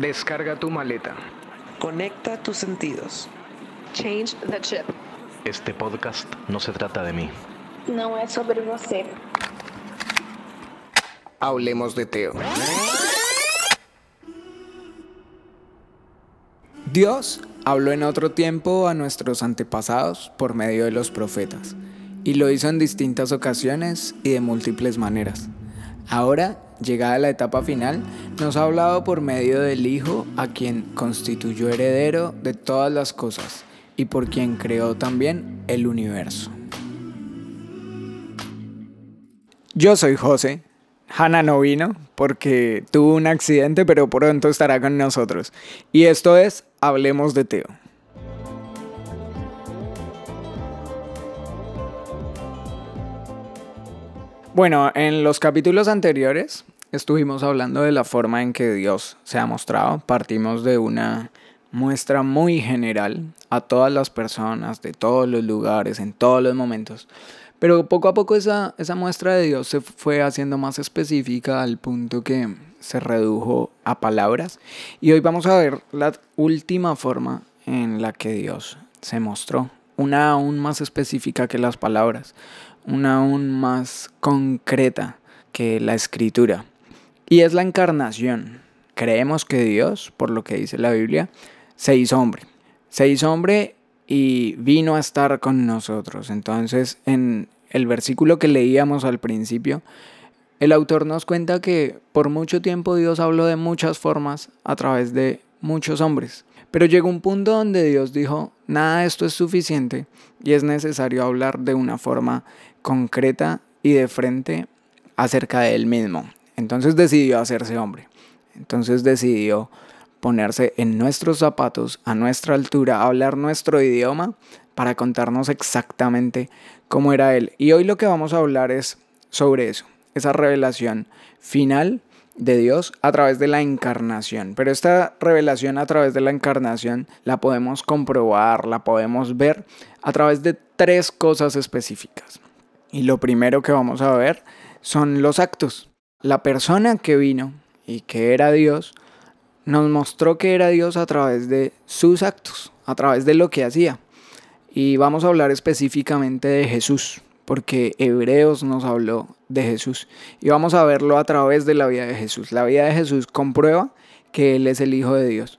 Descarga tu maleta. Conecta tus sentidos. Change the chip. Este podcast no se trata de mí. Não é sobre você. Hablemos de Teo. Dios habló en otro tiempo a nuestros antepasados por medio de los profetas, y lo hizo en distintas ocasiones y de múltiples maneras. Ahora, llegada la etapa final, nos ha hablado por medio del Hijo, a quien constituyó heredero de todas las cosas, y por quien creó también el universo. Yo soy José. Hanna no vino porque tuvo un accidente, pero pronto estará con nosotros. Y esto es Hablemos de Teo. Bueno, en los capítulos anteriores estuvimos hablando de la forma en que Dios se ha mostrado. Partimos de una muestra muy general a todas las personas, de todos los lugares, en todos los momentos. Pero poco a poco esa, esa muestra de Dios se fue haciendo más específica al punto que se redujo a palabras. Y hoy vamos a ver la última forma en la que Dios se mostró. Una aún más específica que las palabras. Una aún más concreta que la escritura. Y es la encarnación. Creemos que Dios, por lo que dice la Biblia, se hizo hombre. Se hizo hombre y vino a estar con nosotros. Entonces, en el versículo que leíamos al principio, el autor nos cuenta que por mucho tiempo Dios habló de muchas formas a través de muchos hombres. Pero llegó un punto donde Dios dijo, nada de esto es suficiente y es necesario hablar de una forma concreta y de frente acerca de él mismo. Entonces decidió hacerse hombre. Entonces decidió ponerse en nuestros zapatos, a nuestra altura, hablar nuestro idioma para contarnos exactamente cómo era Él. Y hoy lo que vamos a hablar es sobre eso, esa revelación final de Dios a través de la encarnación. Pero esta revelación a través de la encarnación la podemos comprobar, la podemos ver a través de tres cosas específicas. Y lo primero que vamos a ver son los actos. La persona que vino y que era Dios nos mostró que era Dios a través de sus actos, a través de lo que hacía. Y vamos a hablar específicamente de Jesús, porque Hebreos nos habló de Jesús. Y vamos a verlo a través de la vida de Jesús. La vida de Jesús comprueba que Él es el Hijo de Dios.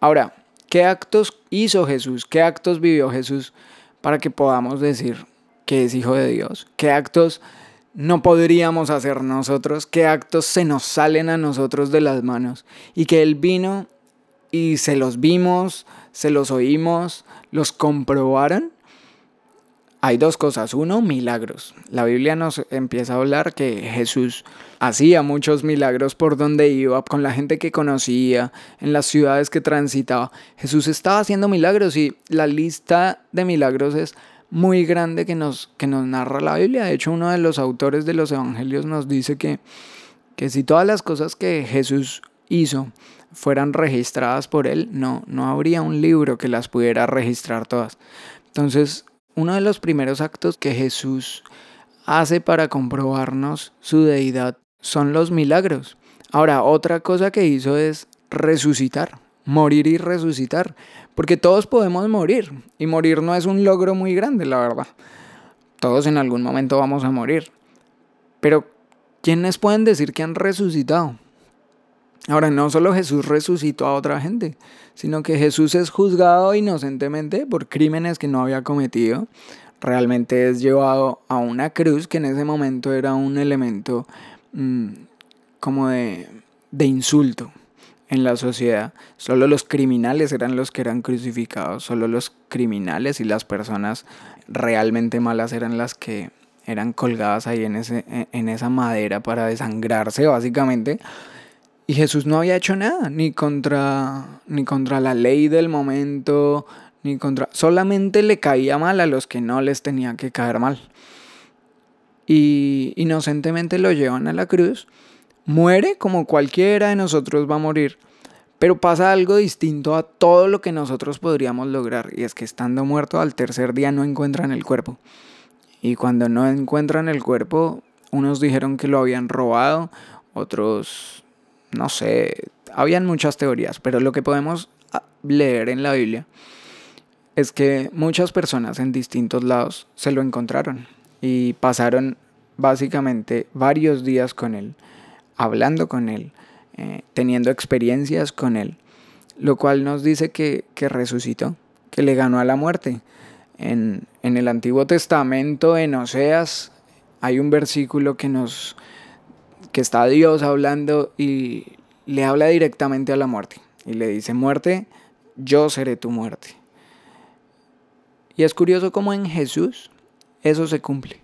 Ahora, ¿qué actos hizo Jesús? ¿Qué actos vivió Jesús para que podamos decir que es Hijo de Dios? ¿Qué actos no podríamos hacer nosotros, qué actos se nos salen a nosotros de las manos y que Él vino y se los vimos, se los oímos, los comprobaron. Hay dos cosas. Uno, milagros. La Biblia nos empieza a hablar que Jesús hacía muchos milagros por donde iba, con la gente que conocía, en las ciudades que transitaba. Jesús estaba haciendo milagros y la lista de milagros es muy grande que nos, que nos narra la Biblia. De hecho, uno de los autores de los evangelios nos dice que, que si todas las cosas que Jesús hizo fueran registradas por él, no, no habría un libro que las pudiera registrar todas. Entonces, uno de los primeros actos que Jesús hace para comprobarnos su deidad son los milagros. Ahora, otra cosa que hizo es resucitar morir y resucitar, porque todos podemos morir, y morir no es un logro muy grande, la verdad. Todos en algún momento vamos a morir. Pero, ¿quiénes pueden decir que han resucitado? Ahora, no solo Jesús resucitó a otra gente, sino que Jesús es juzgado inocentemente por crímenes que no había cometido. Realmente es llevado a una cruz que en ese momento era un elemento mm, como de, de insulto en la sociedad. Solo los criminales eran los que eran crucificados, solo los criminales y las personas realmente malas eran las que eran colgadas ahí en, ese, en esa madera para desangrarse básicamente. Y Jesús no había hecho nada, ni contra, ni contra la ley del momento, ni contra... Solamente le caía mal a los que no les tenía que caer mal. Y inocentemente lo llevan a la cruz Muere como cualquiera de nosotros va a morir, pero pasa algo distinto a todo lo que nosotros podríamos lograr, y es que estando muerto al tercer día no encuentran el cuerpo. Y cuando no encuentran el cuerpo, unos dijeron que lo habían robado, otros no sé, habían muchas teorías, pero lo que podemos ah, leer en la Biblia es que muchas personas en distintos lados se lo encontraron y pasaron básicamente varios días con él, hablando con él, eh, teniendo experiencias con él, lo cual nos dice que, resucitó, que le ganó a la muerte. En, en el Antiguo Testamento, en Oseas, hay un versículo que nos que está Dios hablando y le habla directamente a la muerte y le dice, "Muerte, yo seré tu muerte." Y es curioso cómo en Jesús eso se cumple.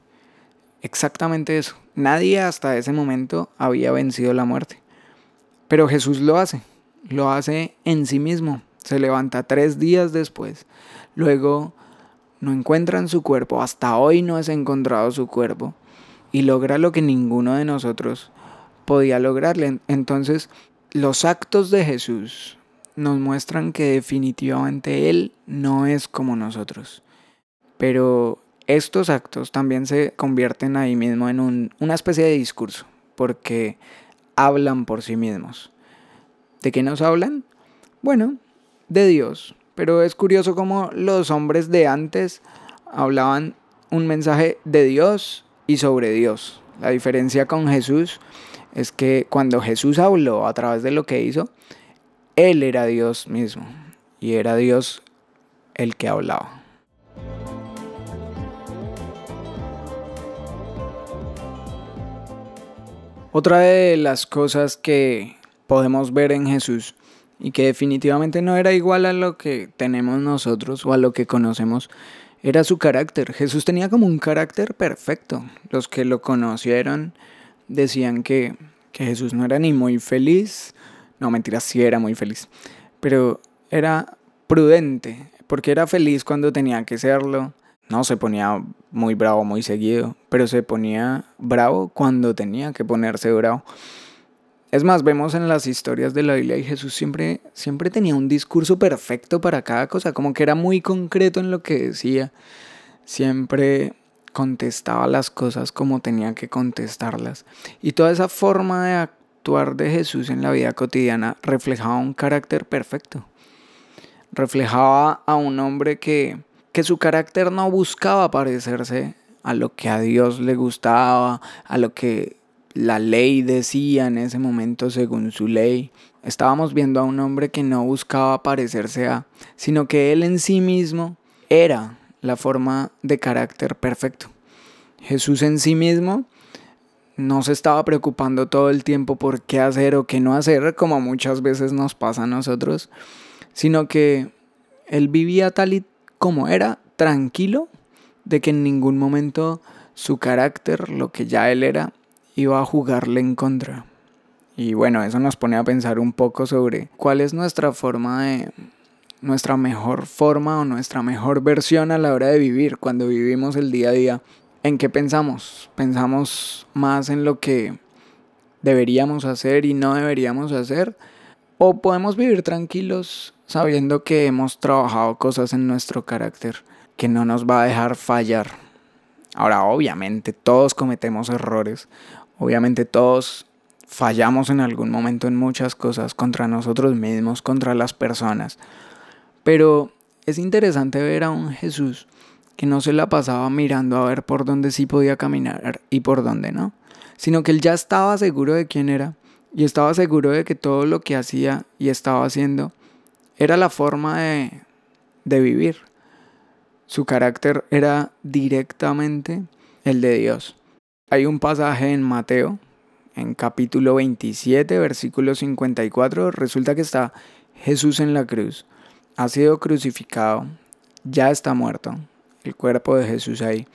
Exactamente eso. Nadie hasta ese momento había vencido la muerte. Pero Jesús lo hace. Lo hace en sí mismo. Se levanta tres días después. Luego no encuentran su cuerpo. Hasta hoy no es encontrado su cuerpo. Y logra lo que ninguno de nosotros podía lograrle. Entonces, los actos de Jesús nos muestran que definitivamente Él no es como nosotros. Pero estos actos también se convierten ahí mismo en un, una especie de discurso, porque hablan por sí mismos. ¿De qué nos hablan? Bueno, de Dios. Pero es curioso cómo los hombres de antes hablaban un mensaje de Dios y sobre Dios. La diferencia con Jesús es que cuando Jesús habló a través de lo que hizo, Él era Dios mismo y era Dios el que hablaba. Otra de las cosas que podemos ver en Jesús y que definitivamente no era igual a lo que tenemos nosotros o a lo que conocemos, era su carácter. Jesús tenía como un carácter perfecto. Los que lo conocieron decían que, que Jesús no era ni muy feliz, no mentiras, sí era muy feliz, pero era prudente, porque era feliz cuando tenía que serlo, no se ponía muy bravo muy seguido, pero se ponía bravo cuando tenía que ponerse bravo. Es más, vemos en las historias de la Biblia y Jesús siempre, siempre tenía un discurso perfecto para cada cosa, como que era muy concreto en lo que decía. Siempre contestaba las cosas como tenía que contestarlas. Y toda esa forma de actuar de Jesús en la vida cotidiana reflejaba un carácter perfecto. Reflejaba a un hombre que, que su carácter no buscaba parecerse a lo que a Dios le gustaba, a lo que la ley decía en ese momento según su ley. Estábamos viendo a un hombre que no buscaba parecerse a, sino que él en sí mismo era la forma de carácter perfecto. Jesús en sí mismo no se estaba preocupando todo el tiempo por qué hacer o qué no hacer, como muchas veces nos pasa a nosotros, sino que él vivía tal y como era, tranquilo, de que en ningún momento su carácter, lo que ya él era, iba a jugarle en contra. Y bueno, eso nos pone a pensar un poco sobre cuál es nuestra forma de, nuestra mejor forma o nuestra mejor versión a la hora de vivir, cuando vivimos el día a día. ¿En qué pensamos? ¿Pensamos más en lo que deberíamos hacer y no deberíamos hacer? ¿O podemos vivir tranquilos sabiendo que hemos trabajado cosas en nuestro carácter que no nos va a dejar fallar. Ahora, obviamente, todos cometemos errores, obviamente todos fallamos en algún momento en muchas cosas contra nosotros mismos, contra las personas, pero es interesante ver a un Jesús que no se la pasaba mirando a ver por dónde sí podía caminar y por dónde no, sino que él ya estaba seguro de quién era y estaba seguro de que todo lo que hacía y estaba haciendo era la forma de, de vivir. Su carácter era directamente el de Dios. Hay un pasaje en Mateo, en capítulo 27, versículo 54, resulta que está Jesús en la cruz. Ha sido crucificado, ya está muerto, el cuerpo de Jesús ahí.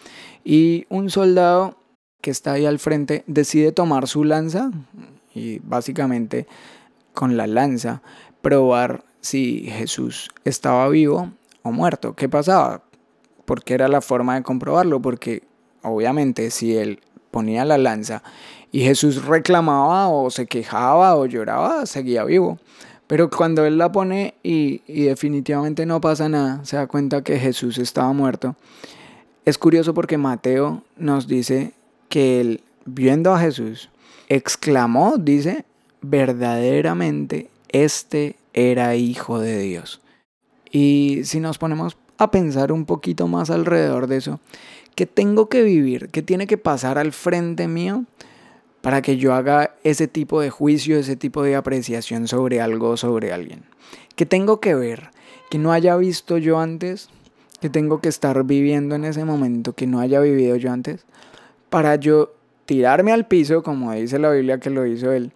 Y un soldado que está ahí al frente decide tomar su lanza y básicamente con la lanza probar si Jesús estaba vivo o muerto. ¿Qué pasaba? Porque era la forma de comprobarlo, porque obviamente si él ponía la lanza y Jesús reclamaba o se quejaba o lloraba, seguía vivo. Pero cuando él la pone y, definitivamente no pasa nada, se da cuenta que Jesús estaba muerto. Es curioso porque Mateo nos dice que él, viendo a Jesús, exclamó, dice, verdaderamente este era hijo de Dios. Y si nos ponemos a pensar un poquito más alrededor de eso, ¿qué tengo que vivir? ¿Qué tiene que pasar al frente mío para que yo haga ese tipo de juicio, ese tipo de apreciación sobre algo o sobre alguien? ¿Qué tengo que ver? ¿Que no haya visto yo antes? ¿Que tengo que estar viviendo en ese momento que no haya vivido yo antes? Para yo tirarme al piso, como dice la Biblia que lo hizo él,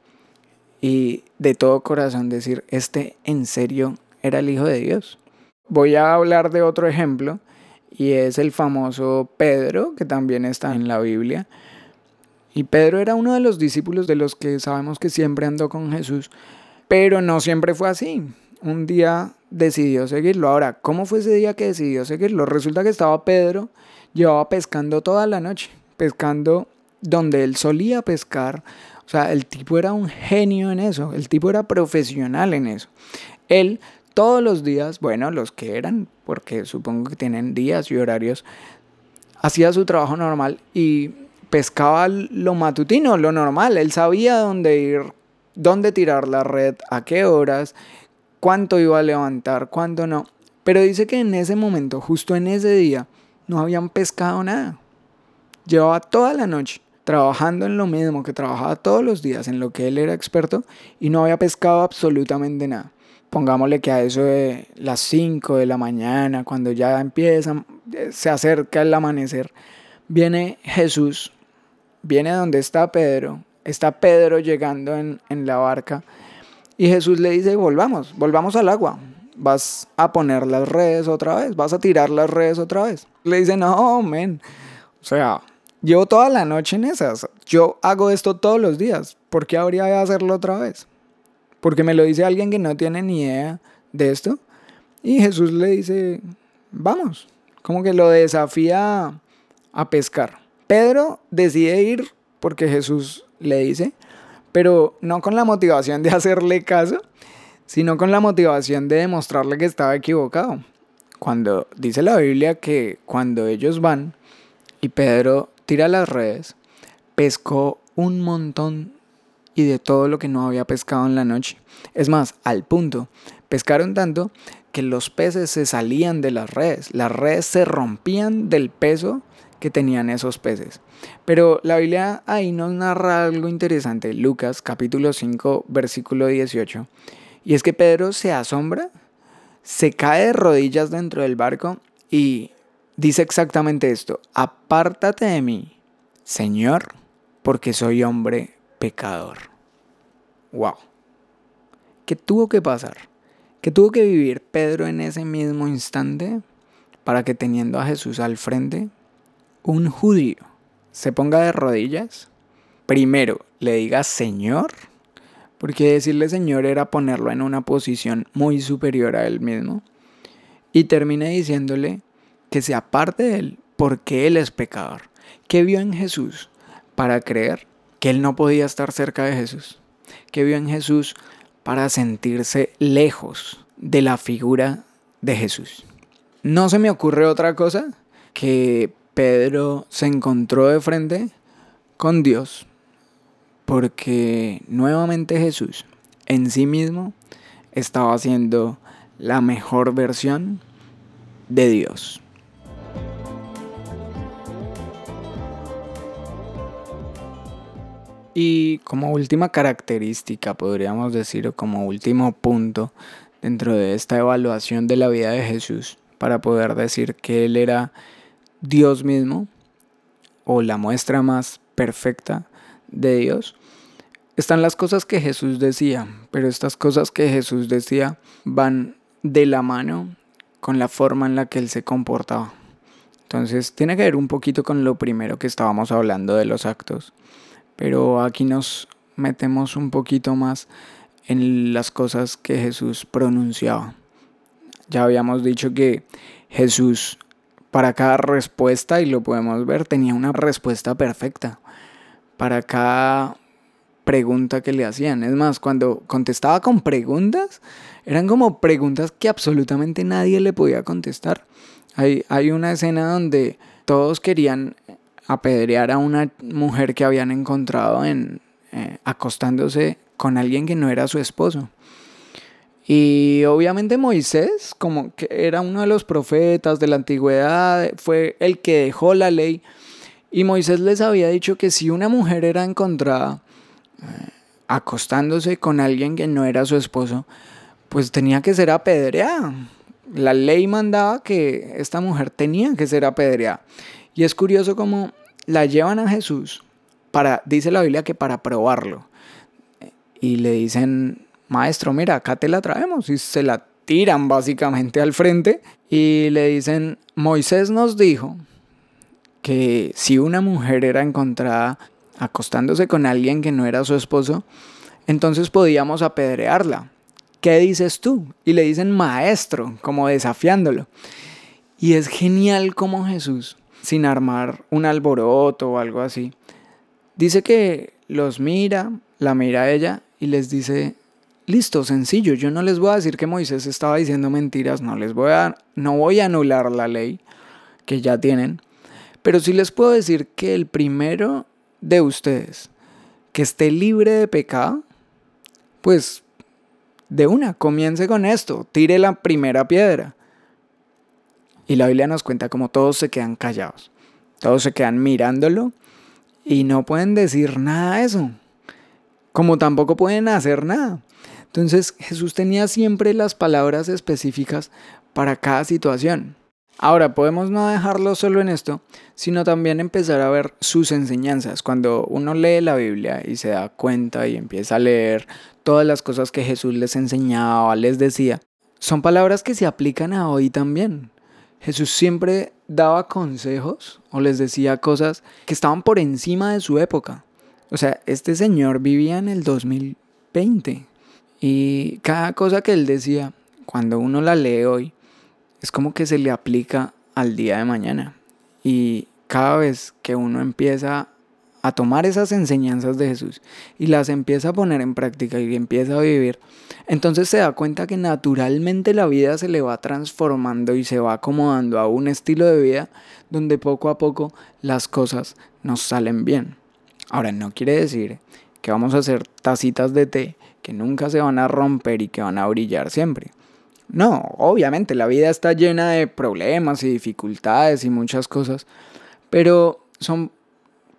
y de todo corazón decir, este en serio era el Hijo de Dios. Voy a hablar de otro ejemplo y es el famoso Pedro, que también está en la Biblia. Y Pedro era uno de los discípulos de los que sabemos que siempre andó con Jesús, pero no siempre fue así. Un día decidió seguirlo. Ahora, ¿cómo fue ese día que decidió seguirlo? Resulta que estaba Pedro, llevaba pescando toda la noche, pescando donde él solía pescar. O sea, el tipo era un genio en eso, el tipo era profesional en eso. Él todos los días, bueno, los que eran, porque supongo que tienen días y horarios, hacía su trabajo normal y pescaba lo matutino, lo normal. Él sabía dónde ir, dónde tirar la red, a qué horas, cuánto iba a levantar, cuánto no. Pero dice que en ese momento, justo en ese día, no habían pescado nada. Llevaba toda la noche trabajando en lo mismo que trabajaba todos los días, en lo que él era experto, y no había pescado absolutamente nada pongámosle que a eso de las 5 de la mañana, cuando ya empieza, eh, se acerca el amanecer, viene Jesús, viene donde está Pedro, está Pedro llegando en, la barca, y Jesús le dice, volvamos, volvamos al agua, vas a poner las redes otra vez, vas a tirar las redes otra vez. Le dice, no, men, o sea, llevo toda la noche en esas, yo hago esto todos los días, ¿por qué habría de hacerlo otra vez? porque me lo dice alguien que no tiene ni idea de esto. Y Jesús le dice, vamos, como que lo desafía a pescar. Pedro decide ir porque Jesús le dice, pero no con la motivación de hacerle caso, sino con la motivación de demostrarle que estaba equivocado. Cuando dice la Biblia que cuando ellos van y Pedro tira las redes, pescó un montón y de todo lo que no había pescado en la noche. Es más, al punto, pescaron tanto que los peces se salían de las redes, las redes se rompían del peso que tenían esos peces. Pero la Biblia ahí nos narra algo interesante, Lucas capítulo 5 versículo 18, y es que Pedro se asombra, se cae de rodillas dentro del barco y dice exactamente esto, apártate de mí, Señor, porque soy hombre pecador. Wow. ¿Qué tuvo que pasar? ¿Qué tuvo que vivir Pedro en ese mismo instante para que teniendo a Jesús al frente, un judío se ponga de rodillas? Primero le diga Señor, porque decirle Señor era ponerlo en una posición muy superior a él mismo, y termine diciéndole que se aparte de él porque él es pecador. ¿Qué vio en Jesús para creer que él no podía estar cerca de Jesús, que vio en Jesús para sentirse lejos de la figura de Jesús. No se me ocurre otra cosa que Pedro se encontró de frente con Dios porque nuevamente Jesús en sí mismo estaba haciendo la mejor versión de Dios. Y como última característica, podríamos decir, o como último punto dentro de esta evaluación de la vida de Jesús, para poder decir que Él era Dios mismo, o la muestra más perfecta de Dios, están las cosas que Jesús decía, pero estas cosas que Jesús decía van de la mano con la forma en la que Él se comportaba. Entonces tiene que ver un poquito con lo primero que estábamos hablando de los actos pero aquí nos metemos un poquito más en las cosas que Jesús pronunciaba. Ya habíamos dicho que Jesús para cada respuesta, y lo podemos ver, tenía una respuesta perfecta. Para cada pregunta que le hacían. Es más, cuando contestaba con preguntas, eran como preguntas que absolutamente nadie le podía contestar. Hay, hay una escena donde todos querían apedrear a una mujer que habían encontrado en, eh, acostándose con alguien que no era su esposo. Y obviamente Moisés, como que era uno de los profetas de la antigüedad, fue el que dejó la ley. Y Moisés les había dicho que si una mujer era encontrada eh, acostándose con alguien que no era su esposo, pues tenía que ser apedreada. La ley mandaba que esta mujer tenía que ser apedreada. Y es curioso cómo la llevan a Jesús para, dice la Biblia que para probarlo. Y le dicen, maestro, mira, acá te la traemos. Y se la tiran básicamente al frente y le dicen, Moisés nos dijo que si una mujer era encontrada acostándose con alguien que no era su esposo, entonces podíamos apedrearla. ¿Qué dices tú? Y le dicen maestro, como desafiándolo. Y es genial como Jesús, sin armar un alboroto o algo así, dice que los mira, la mira a ella y les dice, listo, sencillo, yo no les voy a decir que Moisés estaba diciendo mentiras, no les voy a no voy a anular la ley que ya tienen, pero sí les puedo decir que el primero de ustedes que esté libre de pecado, pues de una, comience con esto, tire la primera piedra. Y la Biblia nos cuenta como todos se quedan callados, todos se quedan mirándolo y no pueden decir nada de eso, como tampoco pueden hacer nada. Entonces Jesús tenía siempre las palabras específicas para cada situación. Ahora, podemos no dejarlo solo en esto, sino también empezar a ver sus enseñanzas. Cuando uno lee la Biblia y se da cuenta y empieza a leer todas las cosas que Jesús les enseñaba, les decía, son palabras que se aplican a hoy también. Jesús siempre daba consejos o les decía cosas que estaban por encima de su época. O sea, este señor vivía en el 2020 y cada cosa que él decía, cuando uno la lee hoy, es como que se le aplica al día de mañana. Y cada vez que uno empieza a tomar esas enseñanzas de Jesús y las empieza a poner en práctica y empieza a vivir, entonces se da cuenta que naturalmente la vida se le va transformando y se va acomodando a un estilo de vida donde poco a poco las cosas nos salen bien. Ahora, no quiere decir que vamos a hacer tacitas de té que nunca se van a romper y que van a brillar siempre. No, obviamente la vida está llena de problemas y dificultades y muchas cosas, pero son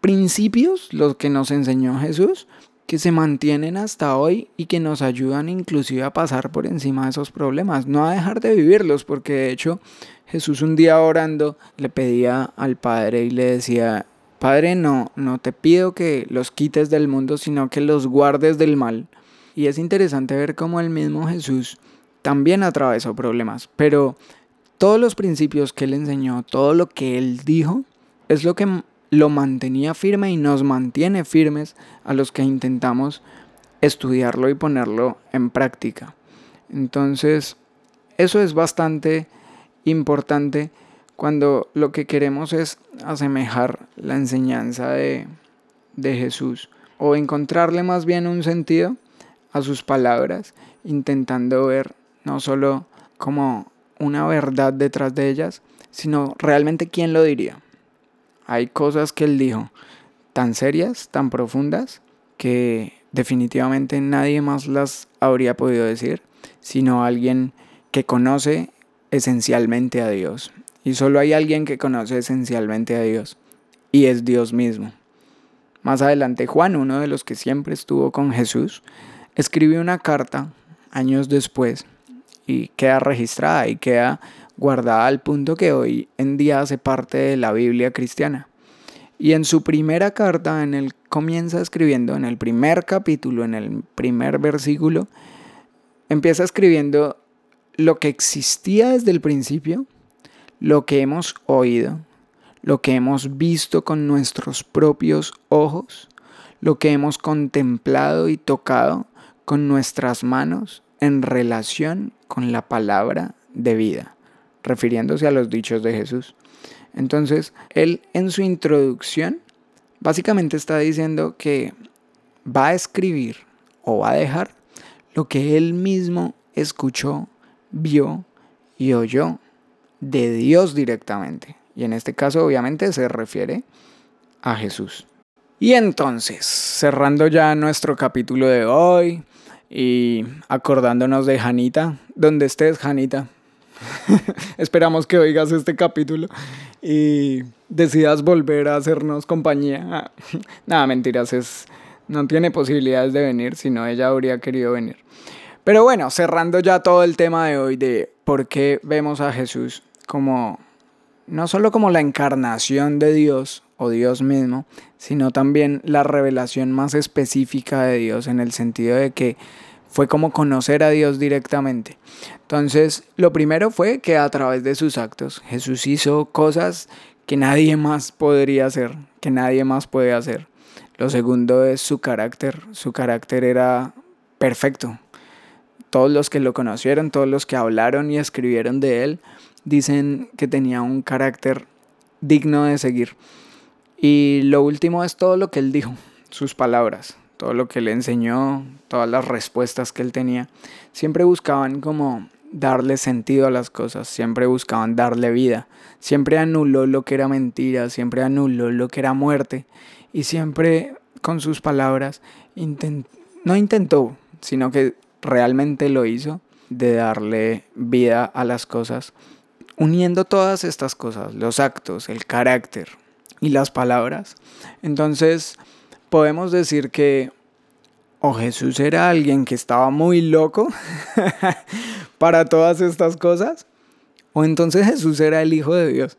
principios los que nos enseñó Jesús que se mantienen hasta hoy y que nos ayudan inclusive a pasar por encima de esos problemas, no a dejar de vivirlos, porque de hecho Jesús un día orando le pedía al Padre y le decía, Padre, no, no te pido que los quites del mundo, sino que los guardes del mal. Y es interesante ver cómo el mismo Jesús también atravesó problemas, pero todos los principios que él enseñó, todo lo que él dijo, es lo que lo mantenía firme y nos mantiene firmes a los que intentamos estudiarlo y ponerlo en práctica. Entonces, eso es bastante importante cuando lo que queremos es asemejar la enseñanza de, de Jesús o encontrarle más bien un sentido a sus palabras, intentando ver no solo como una verdad detrás de ellas, sino realmente quién lo diría. Hay cosas que él dijo tan serias, tan profundas, que definitivamente nadie más las habría podido decir, sino alguien que conoce esencialmente a Dios. Y solo hay alguien que conoce esencialmente a Dios, y es Dios mismo. Más adelante Juan, uno de los que siempre estuvo con Jesús, escribió una carta años después y queda registrada y queda guardada al punto que hoy en día hace parte de la Biblia cristiana. Y en su primera carta, en el comienza escribiendo, en el primer capítulo, en el primer versículo, empieza escribiendo lo que existía desde el principio, lo que hemos oído, lo que hemos visto con nuestros propios ojos, lo que hemos contemplado y tocado con nuestras manos en relación con la palabra de vida refiriéndose a los dichos de Jesús. Entonces, él en su introducción básicamente está diciendo que va a escribir o va a dejar lo que él mismo escuchó, vio y oyó de Dios directamente. Y en este caso obviamente se refiere a Jesús. Y entonces, cerrando ya nuestro capítulo de hoy y acordándonos de Janita, donde estés, Janita. Esperamos que oigas este capítulo y decidas volver a hacernos compañía. Nada, mentiras, es no tiene posibilidades de venir, si no ella habría querido venir. Pero bueno, cerrando ya todo el tema de hoy de por qué vemos a Jesús como no solo como la encarnación de Dios o Dios mismo, sino también la revelación más específica de Dios en el sentido de que fue como conocer a Dios directamente. Entonces, lo primero fue que a través de sus actos Jesús hizo cosas que nadie más podría hacer, que nadie más puede hacer. Lo segundo es su carácter. Su carácter era perfecto. Todos los que lo conocieron, todos los que hablaron y escribieron de él, dicen que tenía un carácter digno de seguir. Y lo último es todo lo que él dijo, sus palabras, todo lo que le enseñó, todas las respuestas que él tenía. Siempre buscaban como darle sentido a las cosas, siempre buscaban darle vida, siempre anuló lo que era mentira, siempre anuló lo que era muerte y siempre con sus palabras no intentó, sino que realmente lo hizo de darle vida a las cosas, uniendo todas estas cosas, los actos, el carácter y las palabras. Entonces podemos decir que o Jesús era alguien que estaba muy loco para todas estas cosas, o entonces Jesús era el Hijo de Dios.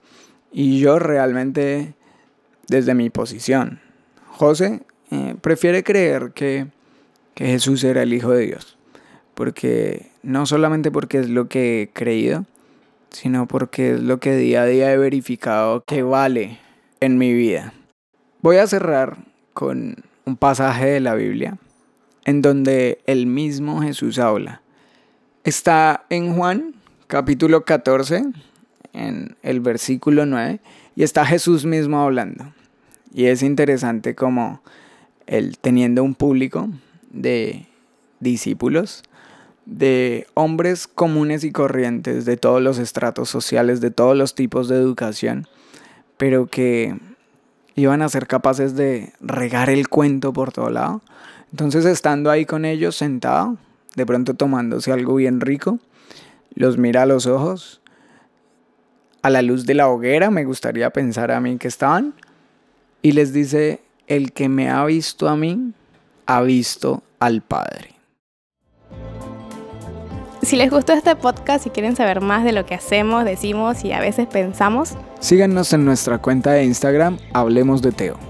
Y yo realmente, desde mi posición, José eh, prefiere creer que, que Jesús era el Hijo de Dios. Porque no solamente porque es lo que he creído, sino porque es lo que día a día he verificado que vale en mi vida. Voy a cerrar con un pasaje de la Biblia en donde el mismo Jesús habla. Está en Juan capítulo 14, en el versículo 9, y está Jesús mismo hablando. Y es interesante como él teniendo un público de discípulos, de hombres comunes y corrientes, de todos los estratos sociales, de todos los tipos de educación, pero que iban a ser capaces de regar el cuento por todo lado. Entonces estando ahí con ellos sentado, de pronto tomándose algo bien rico, los mira a los ojos, a la luz de la hoguera, me gustaría pensar a mí que estaban, y les dice, el que me ha visto a mí, ha visto al Padre. Si les gustó este podcast y quieren saber más de lo que hacemos, decimos y a veces pensamos, síganos en nuestra cuenta de Instagram, Hablemos de Teo.